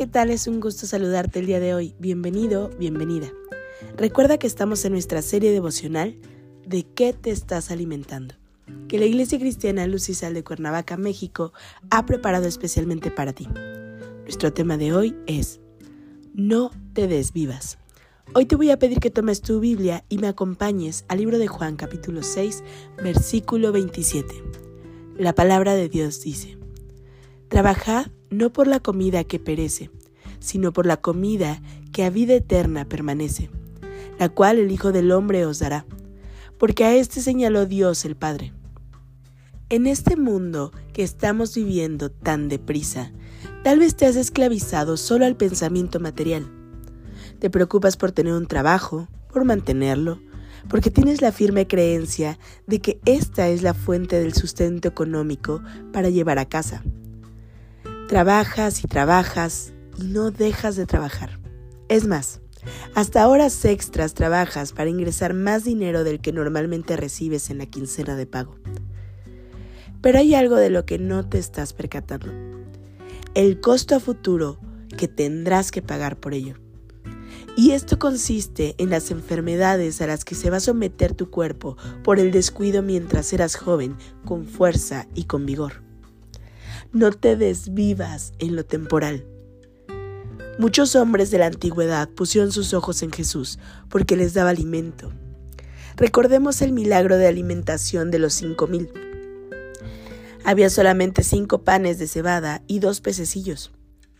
¿Qué tal? Es un gusto saludarte el día de hoy. Bienvenido, bienvenida. Recuerda que estamos en nuestra serie devocional ¿De qué te estás alimentando? que la Iglesia Cristiana Luz y Sal de Cuernavaca, México, ha preparado especialmente para ti. Nuestro tema de hoy es No te desvivas. Hoy te voy a pedir que tomes tu Biblia y me acompañes al libro de Juan capítulo 6, versículo 27. La palabra de Dios dice, Trabajad no por la comida que perece, sino por la comida que a vida eterna permanece, la cual el Hijo del Hombre os dará, porque a éste señaló Dios el Padre. En este mundo que estamos viviendo tan deprisa, tal vez te has esclavizado solo al pensamiento material. Te preocupas por tener un trabajo, por mantenerlo, porque tienes la firme creencia de que esta es la fuente del sustento económico para llevar a casa. Trabajas y trabajas y no dejas de trabajar. Es más, hasta horas extras trabajas para ingresar más dinero del que normalmente recibes en la quincena de pago. Pero hay algo de lo que no te estás percatando. El costo a futuro que tendrás que pagar por ello. Y esto consiste en las enfermedades a las que se va a someter tu cuerpo por el descuido mientras eras joven, con fuerza y con vigor. No te desvivas en lo temporal. Muchos hombres de la antigüedad pusieron sus ojos en Jesús porque les daba alimento. Recordemos el milagro de alimentación de los cinco mil. Había solamente cinco panes de cebada y dos pececillos.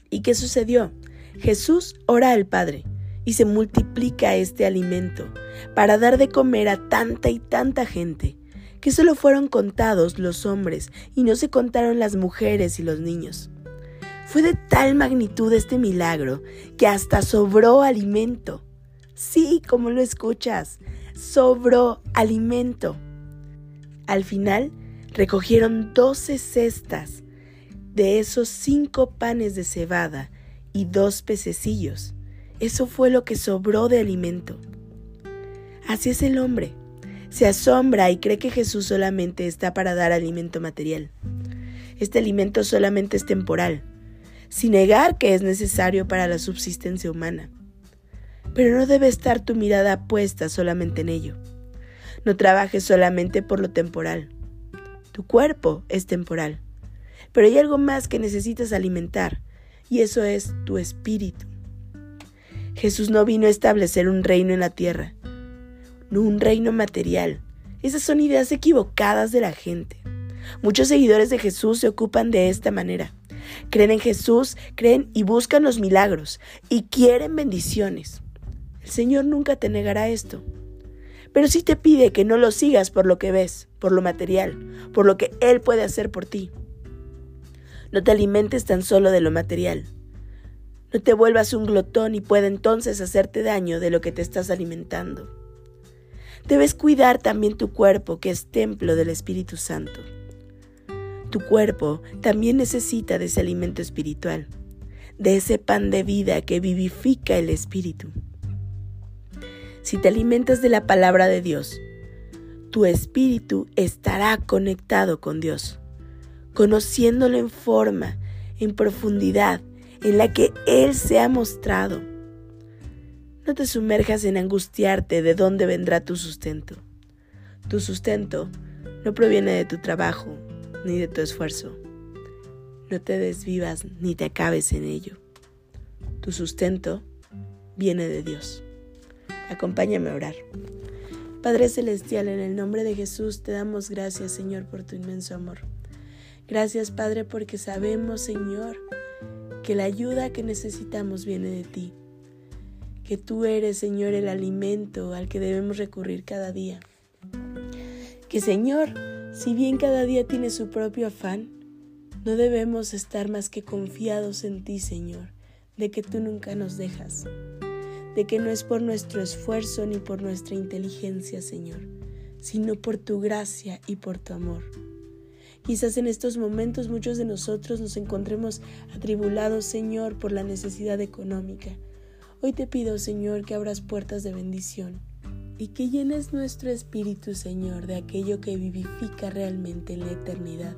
¿Y qué sucedió? Jesús ora al Padre y se multiplica este alimento para dar de comer a tanta y tanta gente que solo fueron contados los hombres y no se contaron las mujeres y los niños. Fue de tal magnitud este milagro que hasta sobró alimento. Sí, como lo escuchas, sobró alimento. Al final recogieron doce cestas de esos cinco panes de cebada y dos pececillos. Eso fue lo que sobró de alimento. Así es el hombre se asombra y cree que Jesús solamente está para dar alimento material. Este alimento solamente es temporal, sin negar que es necesario para la subsistencia humana. Pero no debe estar tu mirada puesta solamente en ello. No trabajes solamente por lo temporal. Tu cuerpo es temporal. Pero hay algo más que necesitas alimentar, y eso es tu espíritu. Jesús no vino a establecer un reino en la tierra, no un reino material. Esas son ideas equivocadas de la gente. Muchos seguidores de Jesús se ocupan de esta manera. Creen en Jesús, creen y buscan los milagros y quieren bendiciones. El Señor nunca te negará esto. Pero sí te pide que no lo sigas por lo que ves, por lo material, por lo que Él puede hacer por ti. No te alimentes tan solo de lo material. No te vuelvas un glotón y pueda entonces hacerte daño de lo que te estás alimentando. Debes cuidar también tu cuerpo, que es templo del Espíritu Santo. Tu cuerpo también necesita de ese alimento espiritual, de ese pan de vida que vivifica el espíritu. Si te alimentas de la palabra de Dios, tu espíritu estará conectado con Dios, conociéndolo en forma, en profundidad, en la que Él se ha mostrado no te sumerjas en angustiarte de dónde vendrá tu sustento. Tu sustento no proviene de tu trabajo ni de tu esfuerzo. No te desvivas ni te acabes en ello. Tu sustento viene de Dios. Acompáñame a orar. Padre Celestial, en el nombre de Jesús te damos gracias, Señor, por tu inmenso amor. Gracias, Padre, porque sabemos, Señor, que la ayuda que necesitamos viene de ti que tú eres, Señor, el alimento al que debemos recurrir cada día. Que, Señor, si bien cada día tiene su propio afán, no debemos estar más que confiados en ti, Señor, de que tú nunca nos dejas, de que no es por nuestro esfuerzo ni por nuestra inteligencia, Señor, sino por tu gracia y por tu amor. Quizás en estos momentos muchos de nosotros nos encontremos atribulados, Señor, por la necesidad económica. Hoy te pido, Señor, que abras puertas de bendición y que llenes nuestro espíritu, Señor, de aquello que vivifica realmente en la eternidad.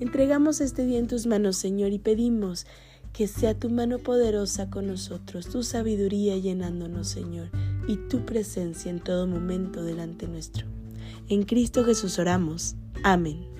Entregamos este día en tus manos, Señor, y pedimos que sea tu mano poderosa con nosotros, tu sabiduría llenándonos, Señor, y tu presencia en todo momento delante nuestro. En Cristo Jesús oramos. Amén.